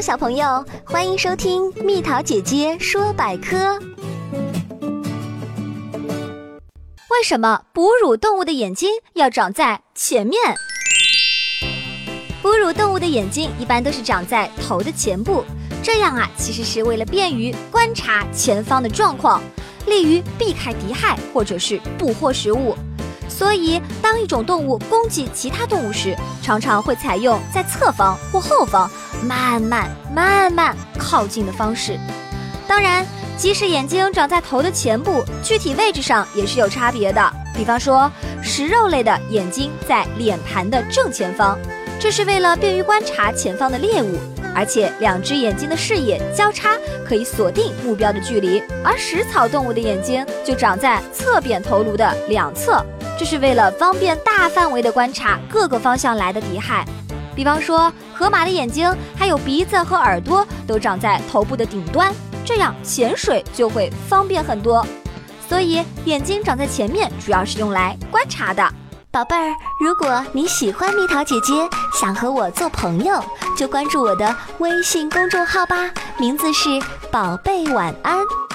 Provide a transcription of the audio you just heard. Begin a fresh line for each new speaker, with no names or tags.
小朋友，欢迎收听蜜桃姐姐说百科。
为什么哺乳动物的眼睛要长在前面？哺乳动物的眼睛一般都是长在头的前部，这样啊，其实是为了便于观察前方的状况，利于避开敌害或者是捕获食物。所以，当一种动物攻击其他动物时，常常会采用在侧方或后方慢慢、慢慢靠近的方式。当然，即使眼睛长在头的前部，具体位置上也是有差别的。比方说，食肉类的眼睛在脸盘的正前方，这是为了便于观察前方的猎物，而且两只眼睛的视野交叉，可以锁定目标的距离。而食草动物的眼睛就长在侧扁头颅的两侧。这是为了方便大范围的观察各个方向来的敌害，比方说河马的眼睛还有鼻子和耳朵都长在头部的顶端，这样潜水就会方便很多。所以眼睛长在前面主要是用来观察的。
宝贝儿，如果你喜欢蜜桃姐姐，想和我做朋友，就关注我的微信公众号吧，名字是宝贝晚安。